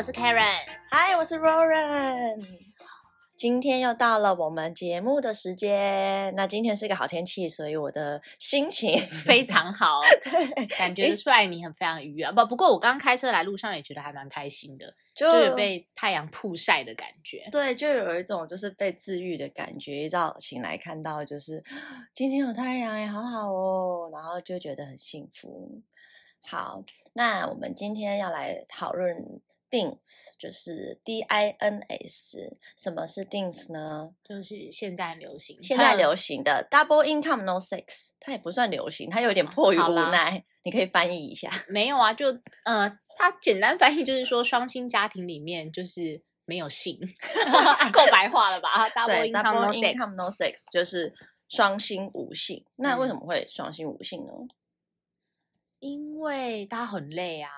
我是 Karen。嗨，我是 Roran。今天又到了我们节目的时间。那今天是个好天气，所以我的心情 非常好，感觉得出来你很非常愉悦。不，不过我刚开车来路上也觉得还蛮开心的，就就有被太阳曝晒的感觉。对，就有一种就是被治愈的感觉。一早醒来看到就是今天有太阳也，好好哦，然后就觉得很幸福。好，那我们今天要来讨论 DINS，就是 D I N S。什么是 DINS 呢？就是现在流行，现在流行的 Double Income No Sex，它也不算流行，它有点迫于无奈。你可以翻译一下。没有啊？就呃，它简单翻译就是说，双薪家庭里面就是没有性，够白话了吧？Double no Income sex。No Sex 就是双薪无性。那为什嗯么会双薪无性呢？因为他很累啊，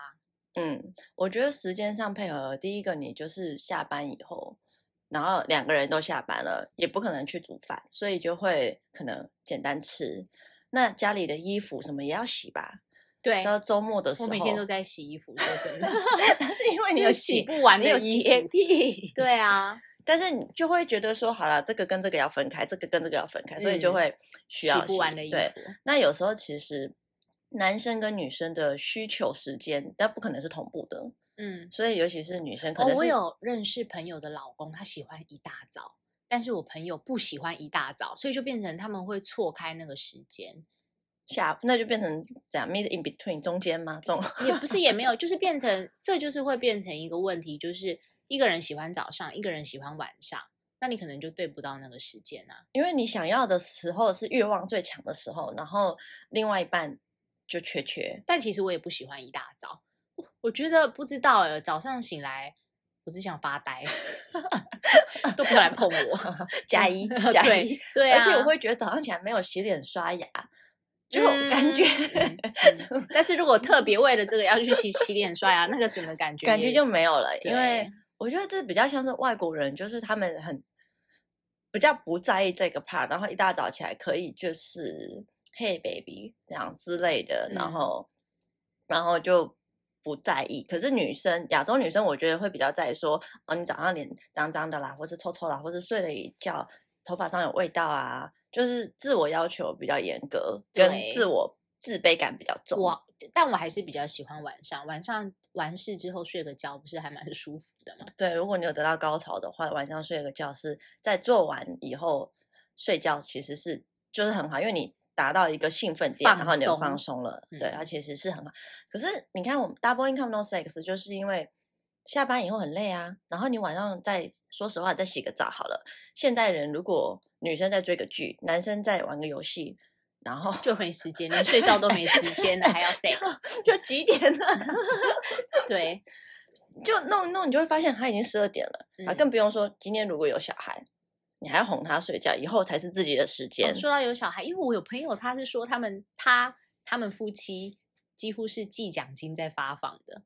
嗯，我觉得时间上配合，第一个你就是下班以后，然后两个人都下班了，也不可能去煮饭，所以就会可能简单吃。那家里的衣服什么也要洗吧，对，到周末的时候，我每天都在洗衣服，说真的，但是因为你有洗不完你有的衣洁服。癖，对啊，但是你就会觉得说，好了，这个跟这个要分开，这个跟这个要分开，所以就嗯会需要洗不完的衣对，服。那有时候其实男生跟女生的需求时间，但不可能是同步的，嗯，所以尤其是女生可哦能，是、我有认识朋友的老公，他喜欢一大早，但是我朋友不喜欢一大早，所以就变成他们会错开那个时间，下，那就变成这样 mid in between 中间吗？这种 也不是也没有，就是变成这就是会变成一个问题，就是一个人喜欢早上，一个人喜欢晚上，那你可能就对不到那个时间啊。因为你想要的时候是欲望最强的时候，然后另外一半就缺缺。但其实我也不喜欢一大早，我我觉得不知道哎，早上醒来我只想发呆，都不要来碰我。加一 加对一，对啊，而且我会觉得早上起来没有洗脸刷牙，就感觉、嗯嗯嗯但是如果特别为了这个要去洗洗脸刷牙，那个整个感觉感觉就没有了，因为我觉得这比较像是外国人，就是他们很比较不在意这个 part，然后一大早起来可以就是 Hey baby 这样之类的，然嗯后然后就不在意。可是女生，亚洲女生，我觉得会比较在意说，哦，你早上脸脏脏的啦，或是臭臭啦，或是睡了一觉头发上有味道啊，就是自我要求比较严格，跟自我自卑感比较重。我，但我还是比较喜欢晚上，晚上完事之后睡个觉，不是还蛮舒服的吗？对，如果你有得到高潮的话，晚上睡个觉是在做完以后睡觉，其实是就是很好，因为你达到一个兴奋点，然放后你就放松松了，对，嗯它其实是很好。可是你看，我们 double income no sex 就是因为下班以后很累啊，然后你晚上再说实话再洗个澡好了。现代人如果女生在追个剧，男生在玩个游戏，然后就没时间，连睡觉都没时间了，还要 sex。就几点了？对，就弄一弄，你就会发现他已经十二点了、更不用说今天如果有小孩，你还要哄他睡觉，以后才是自己的时间。哦说到有小孩，因为我有朋友，他是说他们他他们夫妻几乎是计奖金在发放的，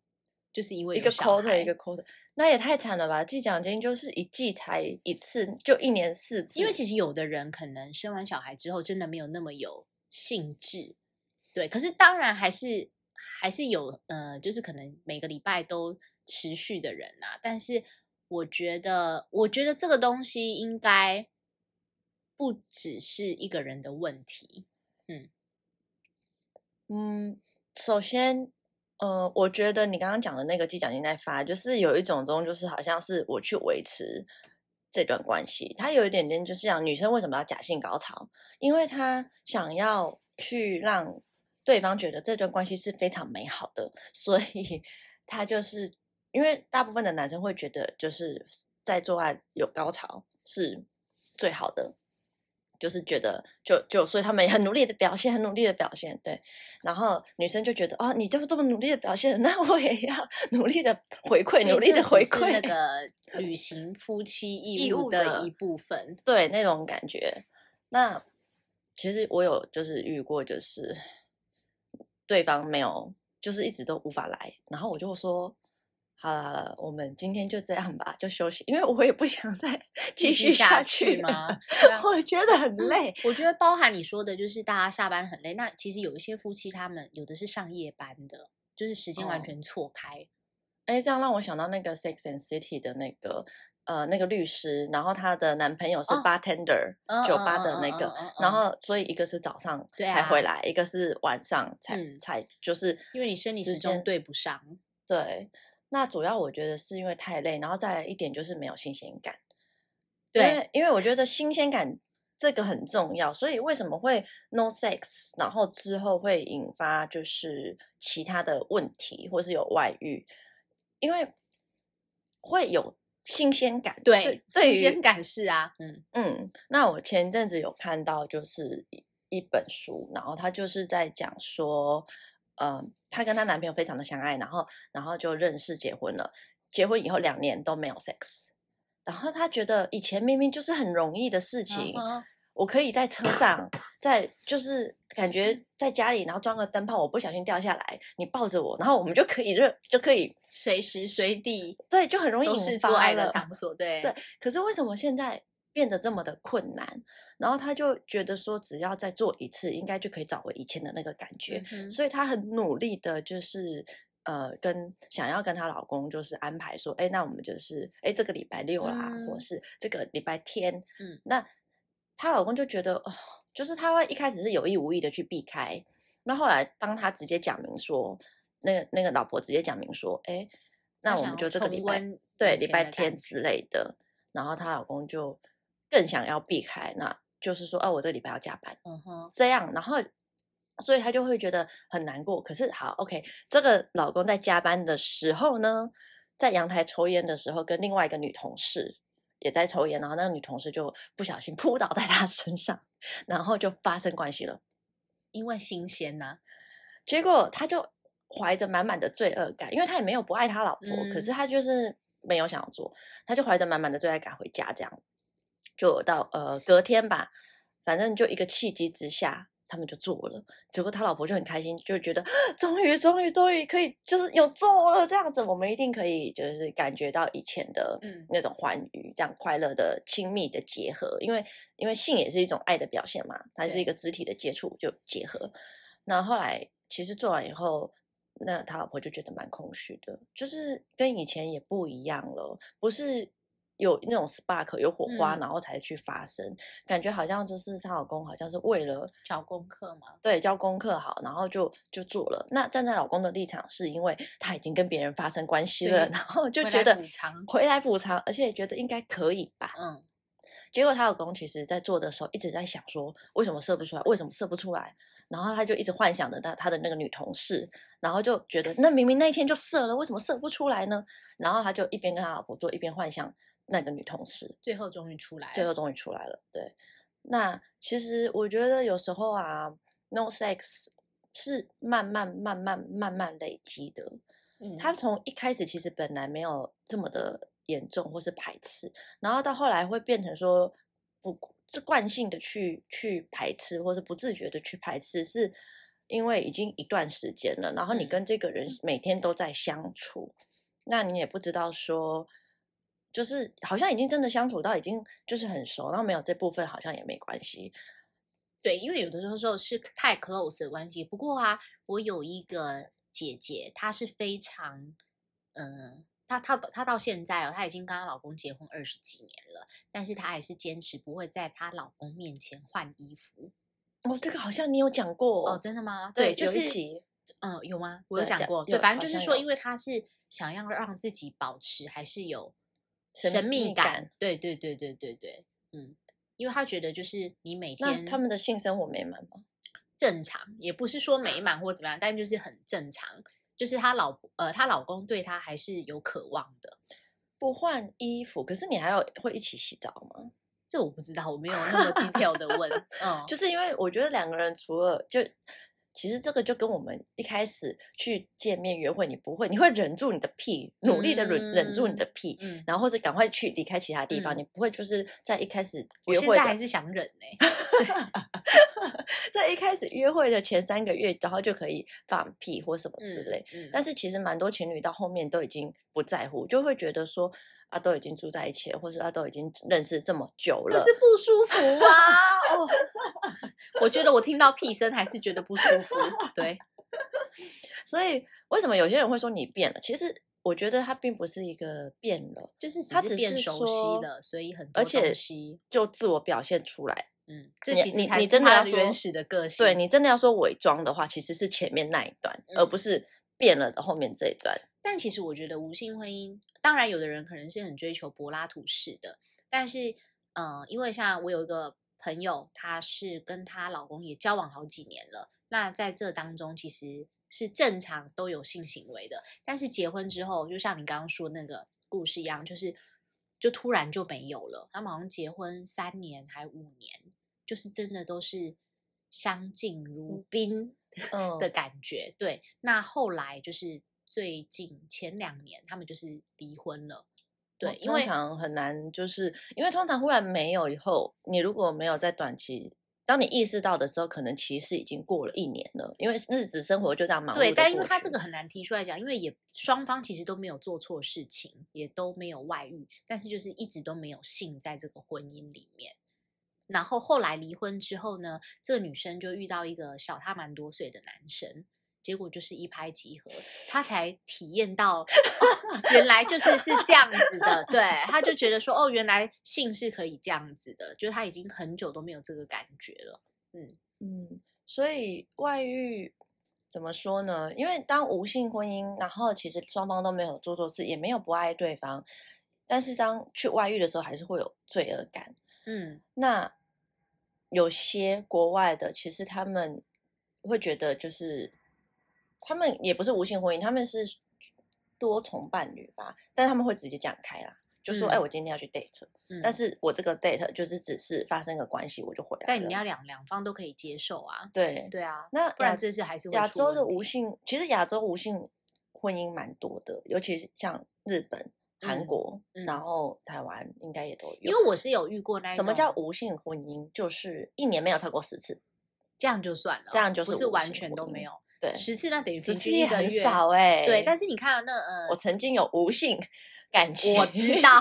就是因为一个小 quarter 一个 quarter，那也太惨了吧！季奖金就是一季才一次，就一年四次。因为其实有的人可能生完小孩之后，真的没有那么有兴致，对。可是当然还是还是有呃，就是可能每个礼拜都持续的人啊。但是我觉得，我觉得这个东西应该不只是一个人的问题。嗯嗯，首先，呃，我觉得你刚刚讲的那个季奖金在发，就是有一种中，就是好像是我去维持这段关系，它有一点点就是讲女生为什么要假性高潮，因为她想要去让对方觉得这段关系是非常美好的，所以 她就是因为大部分的男生会觉得就是在做爱有高潮是最好的。就是觉得就就所以他们也很努力的表现，很努力的表现，对。然后女生就觉得哦，你都这么努力的表现，那我也要 努力的回馈，努力的回馈，那个履行夫妻 义务的一部分。对那种感觉。那其实我有就是遇过，就是对方没有，就是一直都无法来，然后我就说。好了好了，我们今天就这样吧，就休息，因为我也不想再 继续下去吗了？对啊我觉得很累。我觉得包含你说的，就是大家下班很累。那其实有一些夫妻，他们有的是上夜班的，就是时间完哦全错开。哎，这样让我想到那个《Sex and City》的那个呃那个律师，然后她的男朋友是哦 bartender、嗯酒吧的那个，然后所以一个是早上才回来，一个是晚上才、嗯才就是因为你生理时间对不上。对。那主要我觉得是因为太累，然后再来一点就是没有新鲜感。对因为我觉得新鲜感这个很重要，所以为什么会 no sex，然后之后会引发就是其他的问题，或是有外遇，因为会有新鲜感。对，对新鲜感是啊，嗯嗯，那我前阵子有看到就是一一本书，然后他就是在讲说，呃，她跟她男朋友非常的相爱，然后然后就认识结婚了，结婚以后两年都没有 sex，然后她觉得以前明明就是很容易的事情，我可以在车上，在就是感觉在家里，然后装个灯泡，我不小心掉下来，你抱着我，然后我们就可以热，就可以随时随地对，就很容易引发是做爱的场所，对。对，可是为什么现在变得这么的困难？然后她就觉得说，只要再做一次，应该就可以找回以前的那个感觉，嗯。所以她很努力的，就是呃，跟想要跟她老公就是安排说，哎，那我们就是哎这个礼拜六啦，或嗯。是这个礼拜天，嗯，那她老公就觉得哦，就是他会一开始是有意无意的去避开，那后来当他直接讲明说，那个那个老婆直接讲明说，哎。那我们就这个礼拜对礼拜天之类的，然后她老公就更想要避开，那就是说，哦，我这个礼拜要加班，嗯哼，这样，然后所以他就会觉得很难过。可是好，OK，这个老公在加班的时候呢，在阳台抽烟的时候，跟另外一个女同事也在抽烟，然后那个女同事就不小心 扑倒在他身上，然后就发生关系了。因为新鲜呐，结果他就怀着满满的罪恶感，因为他也没有不爱他老婆，可嗯是他就是没有想要做，他就怀着满满的罪恶感回家，这样就到呃隔天吧，反正就一个契机之下，他们就做了。结果他老婆就很开心，就觉得终于终于终于可以就是有做了这样子，我们一定可以就是感觉到以前的嗯那种欢愉，这样快乐的亲密的结合，因为因为性也是一种爱的表现嘛，它是一个肢体的接触就结合。那后来其实做完以后，那他老婆就觉得蛮空虚的，就是跟以前也不一样了，不是有那种 spark 有火花，嗯然后才去发生，感觉好像就是她老公好像是为了交功课嘛，对交功课好，然后就就做了。那站在老公的立场，是因为他已经跟别人发生关系了，然后就回来觉得补偿回来补偿，而且也觉得应该可以吧。嗯，结果她老公其实在做的时候一直在想说，为什么射不出来？为什么射不出来？然后他就一直幻想着他他的那个女同事，然后就觉得那明明那一天就射了，为什么射不出来呢？然后他就一边跟他老婆做，一边幻想那个女同事，最后终于出来了，最后终于出来了。对，那其实我觉得有时候啊，no sex 是慢慢慢慢慢慢累积的。嗯，他从一开始其实本来没有这么的严重或是排斥，然后到后来会变成说不是惯性的去去排斥，或是不自觉的去排斥，是因为已经一段时间了，然后你嗯跟这个人每天都在相处，那你也不知道说。就是好像已经真的相处到已经就是很熟，然后没有这部分好像也没关系。对，因为有的时候是太 close 的关系。不过啊，我有一个姐姐，她是非常，嗯、她她她到现在哦，她已经跟她老公结婚二十几年了，但是她还是坚持不会在她老公面前换衣服。哦，这个好像你有讲过哦，真的吗？对，就是嗯，有吗？我有讲讲过，对，有反正就是说，因为她是想要让自己保持还是有神神秘秘感，感对对对对对对，嗯，因为他觉得就是你每那天他们的性生活美满吗？正常，也不是说美满或怎么样，但就是很正常。就是她老婆呃，她老公对她还是有渴望的。不换衣服，可是你还要会一起洗澡吗？这我不知道，我没有那么 detail 的问。嗯，就是因为我觉得两个人除了就，其实这个就跟我们一开始去见面约会，你不会，你会忍住你的屁，努力的忍、忍住你的屁，嗯，然后或者赶快去离开其他地方，嗯你不会就是在一开始我约会的现在还是想忍呢、在一开始约会的前三个月，然后就可以放屁或什么之类。嗯，但是其实蛮多情侣到后面都已经不在乎，就会觉得说啊，都已经住在一起了，或者啊都已经认识这么久了，可是不舒服啊！哦，我觉得我听到屁声还是觉得不舒服。对，所以为什么有些人会说你变了？其实我觉得他并不是一个变了，就是只它只是变熟悉了，所以很多而且，就自我表现出来。嗯，这其实你真的要原始的个性。对你真的要说伪装的话，其实是前面那一段，而嗯不是变了的后面这一段。但其实我觉得无性婚姻，当然有的人可能是很追求柏拉图式的，但是，呃，因为像我有一个朋友，她是跟她老公也交往好几年了，那在这当中其实是正常都有性行为的，但是结婚之后，就像你刚刚说那个故事一样，就是就突然就没有了。他们好像结婚三年还五年，就是真的都是相敬如宾。嗯的感觉。对，那后来就是最近前两年，他们就是离婚了。对，因为通常很难，就是因为通常忽然没有以后，你如果没有在短期，当你意识到的时候，可能其实已经过了一年了，因为日子生活就这样忙碌。对，但因为他这个很难提出来讲，因为也双方其实都没有做错事情，也都没有外遇，但是就是一直都没有性在这个婚姻里面。然后后来离婚之后呢，这个女生就遇到一个小她蛮多岁的男生，结果就是一拍即合，他才体验到、哦、原来就是是这样子的，对，他就觉得说哦，原来性是可以这样子的，就是他已经很久都没有这个感觉了，嗯嗯，所以外遇怎么说呢？因为当无性婚姻，然后其实双方都没有做错事，也没有不爱对方，但是当去外遇的时候，还是会有罪恶感。嗯那有些国外的，其实他们会觉得，就是他们也不是无性婚姻，他们是多重伴侣吧，但他们会直接讲开啦，就说：“哎、嗯我今天要去 date，、嗯，但是我这个 date 就是只是发生个关系，我就回来了。”但你要两两方都可以接受啊，对对啊，那不然亚这是还是会亚洲的问题无性，其实亚洲无性婚姻蛮多的，尤其是像日本、韩嗯国，嗯然后台湾应该也都有。因为我是有遇过那一什么叫无性婚姻？就是一年没有超过十次，这样就算了，这样就是不是完全都没有。对，十次那等于十平次也很均一个月，少哎、对。但是你看那呃，我曾经有无性感情，我知道，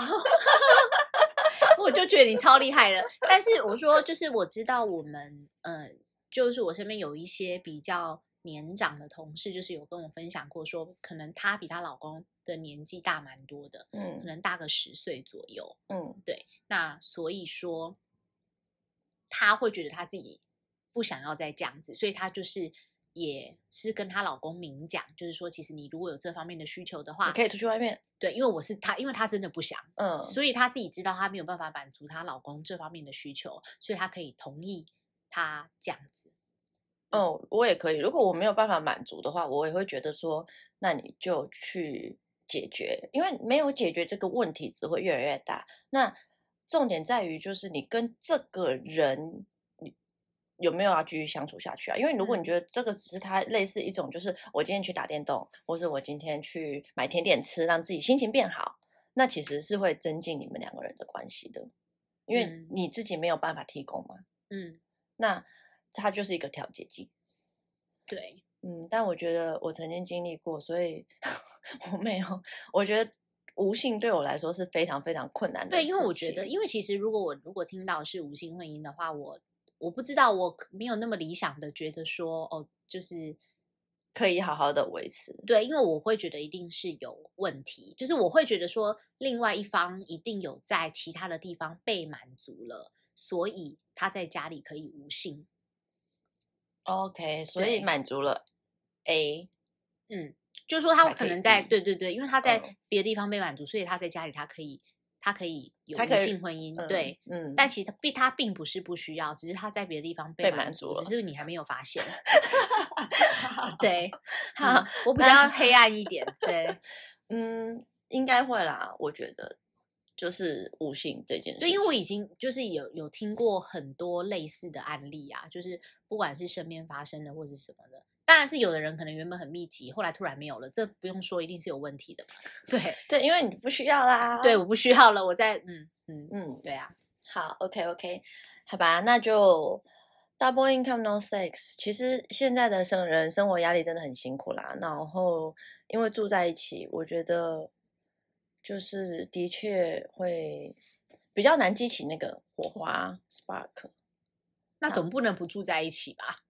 我就觉得你超厉害的。但是我说，就是我知道我们，呃，就是我身边有一些比较年长的同事，就是有跟我分享过说，可能她比她老公的年纪大蛮多的，嗯可嗯能大个十岁左右。嗯对，那所以说，她会觉得她自己不想要再这样子，所以她就是。也是跟她老公明讲，就是说，其实你如果有这方面的需求的话你，可以出去外面，对，因为我是她，因为她真的不想，嗯，所以她自己知道她没有办法满足她老公这方面的需求，所以她可以同意他这样子。哦，我也可以。如果我没有办法满足的话，我也会觉得说，那你就去解决，因为没有解决这个问题，只会越来越大。那重点在于，就是你跟这个人，你有没有要继续相处下去啊？因为如果你嗯觉得这个只是他类似一种，就是我今天去打电动，或是我今天去买甜点吃，让自己心情变好，那其实是会增进你们两个人的关系的，因为嗯你自己没有办法提供嘛。嗯，那它就是一个调节剂。对，嗯，但我觉得我曾经经历过，所以 我没有。我觉得无性对我来说是非常非常困难的对，因为我觉得，因为其实如果我如果听到是无性婚姻的话，我我不知道，我没有那么理想的觉得说，哦，就是可以好好的维持。对，因为我会觉得一定是有问题，就是我会觉得说，另外一方一定有在其他的地方被满足了，所以他在家里可以无性。OK，所以满足了 A，嗯，就是说他可能在对对对，因为他在嗯别的地方被满足，所以他在家里他可以他可以有无他可以性婚姻，嗯对。嗯，但其实他并他并不是不需要，只是他在别的地方被被满足了只是你还没有发现。对，好嗯我比较 黑暗一点。对嗯，应该会啦。我觉得就是无性这件事，对，因为我已经就是有有听过很多类似的案例啊，就是不管是身边发生的或者什么的，当然是有的人可能原本很密集，后来突然没有了，这不用说，一定是有问题的嘛。对对，因为你不需要啦。对，我不需要了，我在嗯嗯嗯，对啊，好，OK OK，好吧，那就 double income no sex。其实现在的生人生活压力真的很辛苦啦，然后因为住在一起，我觉得就是的确会比较难激起那个火花 spark。那总不能不住在一起吧？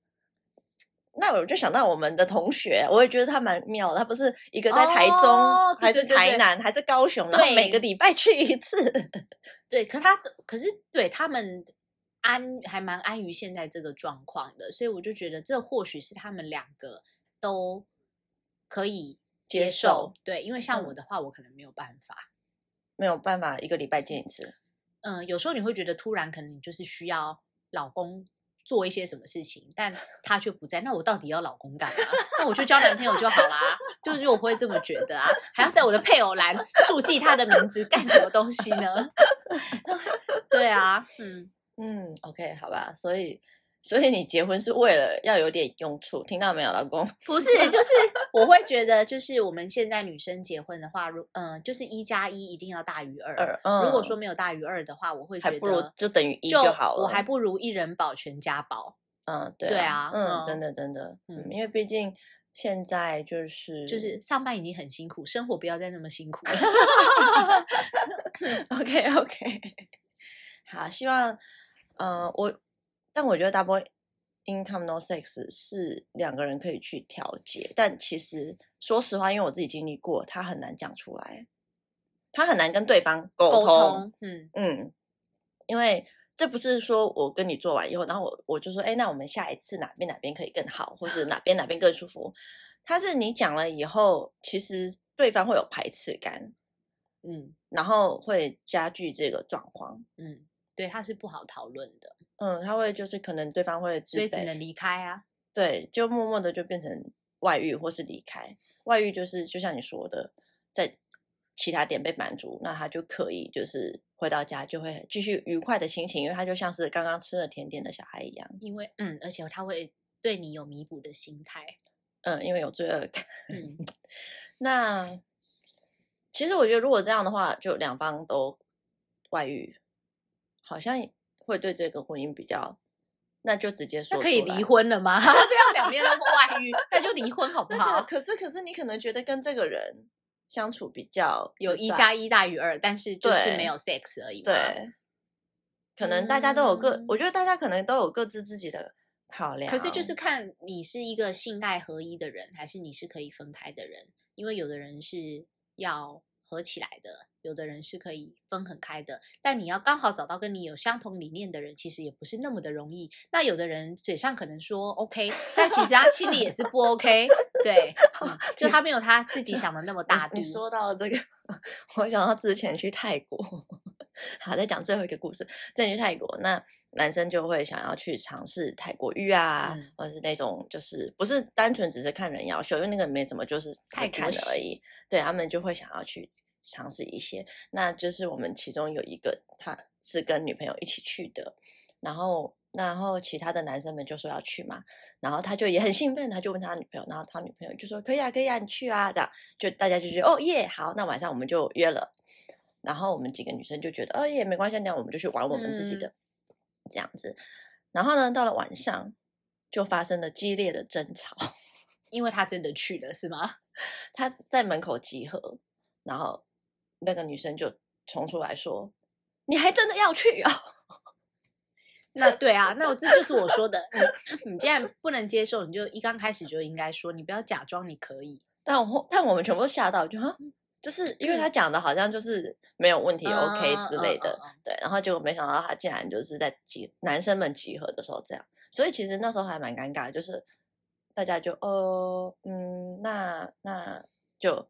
那我就想到我们的同学，我也觉得他蛮妙的。他不是一个在台中，哦对还是台南，还是高雄，然后对每个礼拜去一次。对，可他的可是对他们安还蛮安于现在这个状况的，所以我就觉得这或许是他们两个都可以接接受受。对，因为像我嗯的话，我可能没有办法。没有办法一个礼拜见一次。嗯、有时候你会觉得突然可能你就是需要老公做一些什么事情，但他却不在，那我到底要老公干嘛？那我就交男朋友就好啦。就是我会这么觉得啊，还要在我的配偶栏注记他的名字干什么东西呢？对啊，嗯。嗯，OK，好吧。所以，所以你结婚是为了要有点用处，听到没有，老公？不是，就是我会觉得，就是我们现在女生结婚的话，如嗯、就是一加一一定要大于二。二，嗯，如果说没有大于二的话，我会觉得不如就等于一就好了。我还不如一人保全家保，嗯，对对啊，啊嗯，真嗯的真的，嗯，嗯因为毕竟现在就是就是上班已经很辛苦，生活不要再那么辛苦了。OK OK，好，希望呃我，但我觉得 double income no sex 是两个人可以去调节，但其实说实话，因为我自己经历过，他很难讲出来，他很难跟对方沟通，嗯，嗯，因为这不是说我跟你做完以后，然后我我就说，哎，那我们下一次哪边哪边可以更好，或是哪边哪边更舒服。他是你讲了以后，其实对方会有排斥感，嗯然后会加剧这个状况。嗯，对，他是不好讨论的，嗯，他会就是可能对方会自所以只能离开啊。对，就默默的就变成外遇或是离开。外遇就是就像你说的，在其他点被满足，那他就可以就是回到家就会继续愉快的心情，因为他就像是刚刚吃了甜点的小孩一样。因为嗯，而且他会对你有弥补的心态，嗯，因为有罪恶感。嗯，那其实我觉得，如果这样的话，就两方都外遇，好像会对这个婚姻比较，那就直接说那可以离。婚了吗？不要两边都外遇，那就离婚好不 好？可是可是你可能觉得跟这个人相处比较有一加一大于二，但是就是没有 sex 而已嘛。对，可能大家都有各，嗯我觉得大家可能都有各自自己的考量。可是就是看你是一个性爱合一的人，还是你是可以分开的人。因为有的人是要合起来的，有的人是可以分很开的。但你要刚好找到跟你有相同理念的人，其实也不是那么的容易。那有的人嘴上可能说 OK，但其实他心里也是不 OK。对，嗯就他没有他自己想的那么 大度你。说到这个，我想到之前去泰国，好，再讲最后一个故事。之前去泰国，那男生就会想要去尝试泰国浴啊，嗯或者是那种就是不是单纯只是看人妖秀，因为那个没什么，就是泰国而已。对他们就会想要去尝试一些。那就是我们其中有一个，他是跟女朋友一起去的，然后。然后其他的男生们就说要去嘛，然后他就也很兴奋，他就问他女朋友，然后他女朋友就说可以啊，可以啊，你去啊，这样就大家就觉得哦耶，好，那晚上我们就约了。然后我们几个女生就觉得哦耶，没关系，那我们就去玩我们自己的、这样子。然后呢，到了晚上就发生了激烈的争吵，因为他真的去了，是吗？他在门口集合，然后那个女生就冲出来说：“你还真的要去啊、那对啊，那我这就是我说的，你你既然不能接受，你就一刚开始就应该说，你不要假装你可以。但我但我们全部都吓到，就哈，就是因为他讲的好像就是没有问题、嗯 OK 嗯之类的，嗯嗯嗯对，然后结果没想到他竟然就是在集男生们集合的时候这样，所以其实那时候还蛮尴尬，就是大家就呃嗯，那那就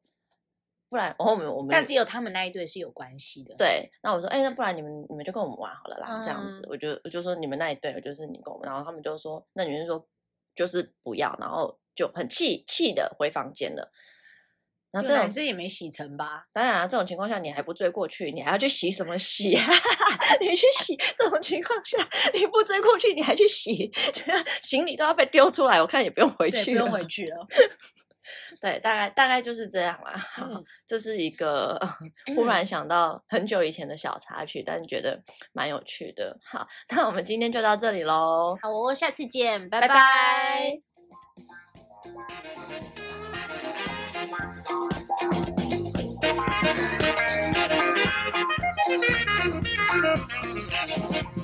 不然，然后我们我们但只有他们那一对是有关系的。，对，那我说，哎、那不然你们你们就跟我们玩好了啦，这样子嗯，我就我就说你们那一队，就是你跟我们，然后他们就说，那女生说就是不要，然后就很气气的回房间了。然后就这种男生也没洗成吧？当然啊，这种情况下你还不追过去，你还要去洗什么洗啊？你去洗，这种情况下你不追过去，你还去洗，这样行李都要被丢出来，我看也不用回对，去，不用回。去了。对，大概大概就是这样啦。嗯 这是一个忽然想到很久以前的小插曲，但觉得蛮有趣的。好，那我们今天就到这里喽，好哦，下次见，拜拜拜拜 Thank you.